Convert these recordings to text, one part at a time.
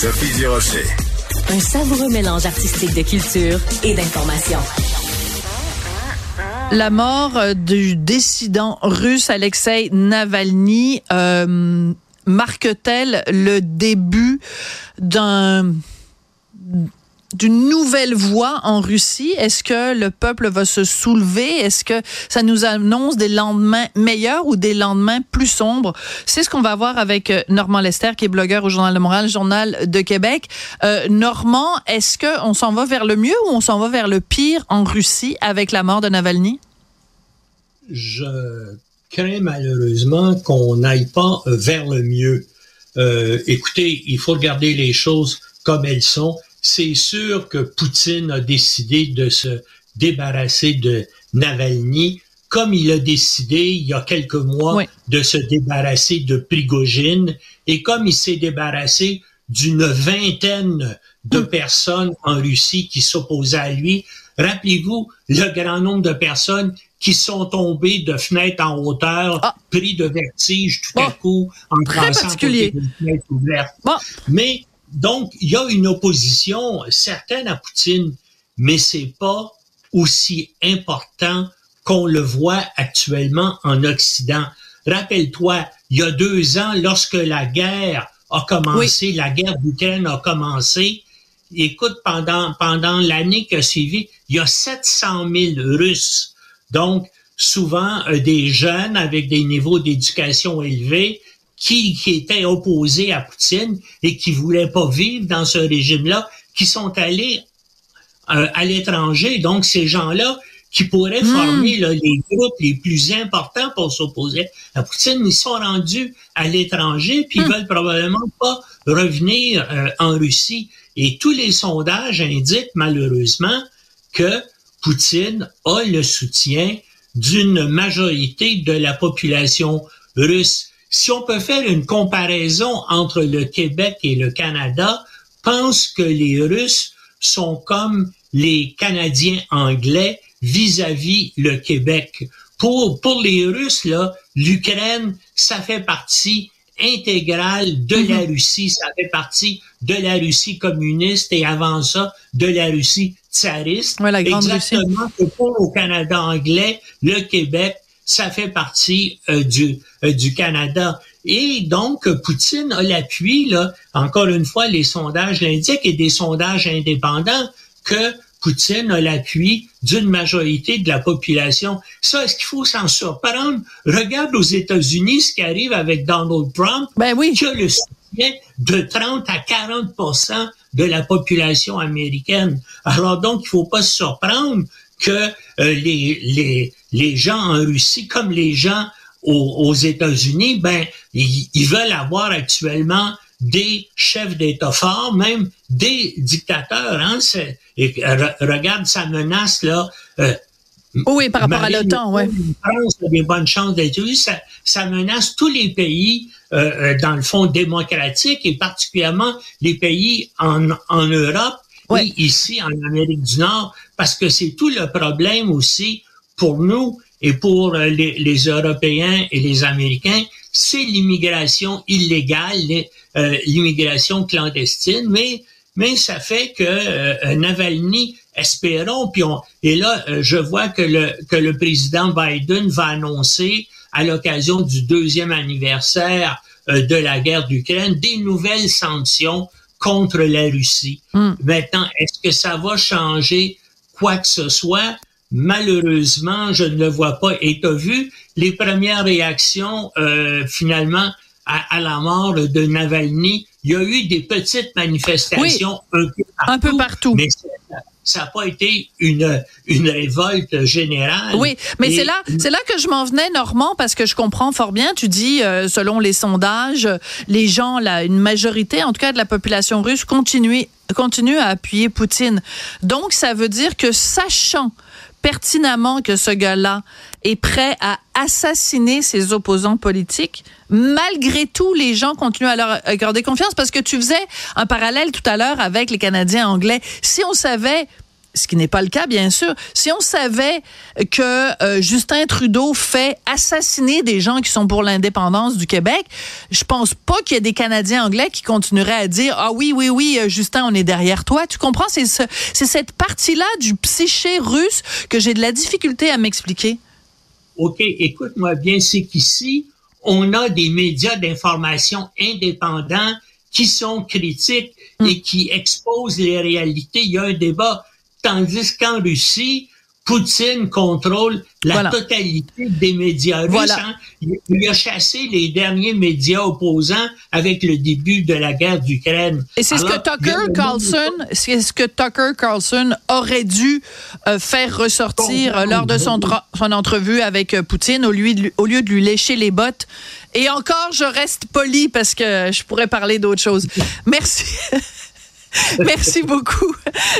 Sophie Durocher. Un savoureux mélange artistique de culture et d'information. La mort euh, du dissident russe Alexei Navalny euh, marque-t-elle le début d'un d'une nouvelle voie en Russie? Est-ce que le peuple va se soulever? Est-ce que ça nous annonce des lendemains meilleurs ou des lendemains plus sombres? C'est ce qu'on va voir avec euh, Normand Lester, qui est blogueur au Journal de Montréal, Journal de Québec. Euh, Normand, est-ce qu'on s'en va vers le mieux ou on s'en va vers le pire en Russie avec la mort de Navalny? Je crains malheureusement qu'on n'aille pas euh, vers le mieux. Euh, écoutez, il faut regarder les choses comme elles sont c'est sûr que Poutine a décidé de se débarrasser de Navalny, comme il a décidé il y a quelques mois de se débarrasser de Prigogine, et comme il s'est débarrassé d'une vingtaine de mm. personnes en Russie qui s'opposaient à lui. Rappelez-vous le grand nombre de personnes qui sont tombées de fenêtres en hauteur, ah. pris de vertige tout à coup en Très particulier. Mais donc, il y a une opposition certaine à Poutine, mais c'est pas aussi important qu'on le voit actuellement en Occident. Rappelle-toi, il y a deux ans, lorsque la guerre a commencé, la guerre d'Ukraine a commencé, écoute, pendant, pendant l'année qui a suivi, il y a 700 000 Russes. Donc, souvent euh, des jeunes avec des niveaux d'éducation élevés qui, qui étaient opposés à Poutine et qui voulaient pas vivre dans ce régime-là, qui sont allés euh, à l'étranger. Donc, ces gens-là qui pourraient hmm. former les groupes les plus importants pour s'opposer à Poutine, ils sont rendus à l'étranger, puis ils hmm. veulent probablement pas revenir euh, en Russie. Et tous les sondages indiquent malheureusement que Poutine a le soutien d'une majorité de la population russe si on peut faire une comparaison entre le Québec et le Canada, pense que les Russes sont comme les Canadiens anglais vis-à-vis le Québec. Pour, pour les Russes, là, l'Ukraine, ça fait partie intégrale de la mhm. Russie. Ça fait partie de la Russie communiste et avant ça, de la Russie tsariste. la grande Exactement que pour au Canada anglais, le Québec, ça fait partie euh, du, euh, du Canada. Et donc, Poutine a l'appui, là, encore une fois, les sondages l'indiquent, et des sondages indépendants, que Poutine a l'appui d'une majorité de la population. Ça, est-ce qu'il faut s'en surprendre? Regarde aux États-Unis ce qui arrive avec Donald Trump, ben oui. qui a le soutien de 30 à 40% de la population américaine. Alors donc, il faut pas se surprendre que euh, les, les, les gens en Russie, comme les gens aux, États-Unis, ben, ils, veulent avoir actuellement des chefs d'État forts, même des dictateurs. Hein, et, regarde sa menace là. Euh, oui, par rapport à l'OTAN, oui. France a des bonnes chances d'être ça, ça menace tous les pays, euh, dans le fond, démocratiques et particulièrement les pays en, en Europe oui. ici en Amérique du Nord, parce que c'est tout le problème aussi pour nous et pour euh, les, les Européens et les Américains, c'est l'immigration illégale, euh, l'immigration clandestine, mais mais ça fait que euh, Navalny, espérons, puis on, et là, je vois que le, que le président Biden va annoncer à l'occasion du deuxième anniversaire de la guerre d'Ukraine des nouvelles sanctions contre la Russie. Hmm. Maintenant, est-ce que ça va changer quoi que ce soit? Malheureusement, je ne le vois pas. Et tu as vu les premières réactions euh, finalement à, la mort de Navalny? Il y a eu des petites manifestations un peu partout. Un peu partout ça n'a pas été une, une révolte générale. Oui, mais c'est là, c'est là que je m'en venais, Normand, parce que je comprends fort bien. Tu dis, euh, selon les sondages, les gens, là, une majorité, en tout cas de la population russe, continue, continue à appuyer Poutine. Donc, ça veut dire que sachant pertinemment que ce gars-là est prêt à assassiner ses opposants politiques, malgré tout, les gens continuent à leur accorder confiance parce que tu faisais un parallèle tout à l'heure avec les Canadiens anglais. Si on savait ce qui n'est pas le cas, bien sûr. Si on savait que euh, Justin Trudeau fait assassiner des gens qui sont pour l'indépendance du Québec, je pense pas qu'il y ait des Canadiens anglais qui continueraient à dire ah oui oui oui euh, Justin on est derrière toi. Tu comprends? C'est ce, c'est cette partie-là du psyché russe que j'ai de la difficulté à m'expliquer. OK, écoute-moi bien, c'est qu'ici, on a des médias d'information indépendants qui sont critiques hmm. et qui exposent les réalités. Il y a un débat. Tandis qu'en Russie, Poutine contrôle la totalité des médias russes. Hein. Il a chassé les derniers médias opposants avec le début de la guerre d'Ukraine. Et c'est ce que Tucker Carlson, c'est ce que Tucker Carlson aurait dû euh, faire ressortir euh, lors de son, son entrevue avec euh, Poutine au lieu, de, au lieu de lui lécher les bottes. Et encore, je reste poli parce que je pourrais parler d'autre chose. Merci. Merci beaucoup.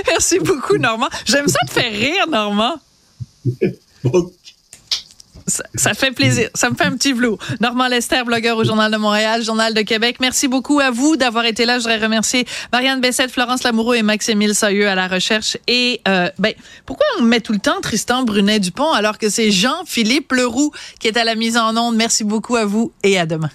Merci beaucoup, Normand. J'aime ça te faire rire, Normand. Ça, fait plaisir. Ça me fait un petit flou. Normand Lester, blogueur au Journal de Montréal, Journal de Québec. Merci beaucoup à vous d'avoir été là. Je voudrais remercier Marianne Bessette, Florence Lamoureux et Maximile Soyeux à la recherche. Et, euh, ben, pourquoi on met tout le temps Tristan Brunet-Dupont alors que c'est Jean-Philippe Leroux qui est à la mise en onde? Merci beaucoup à vous et à demain.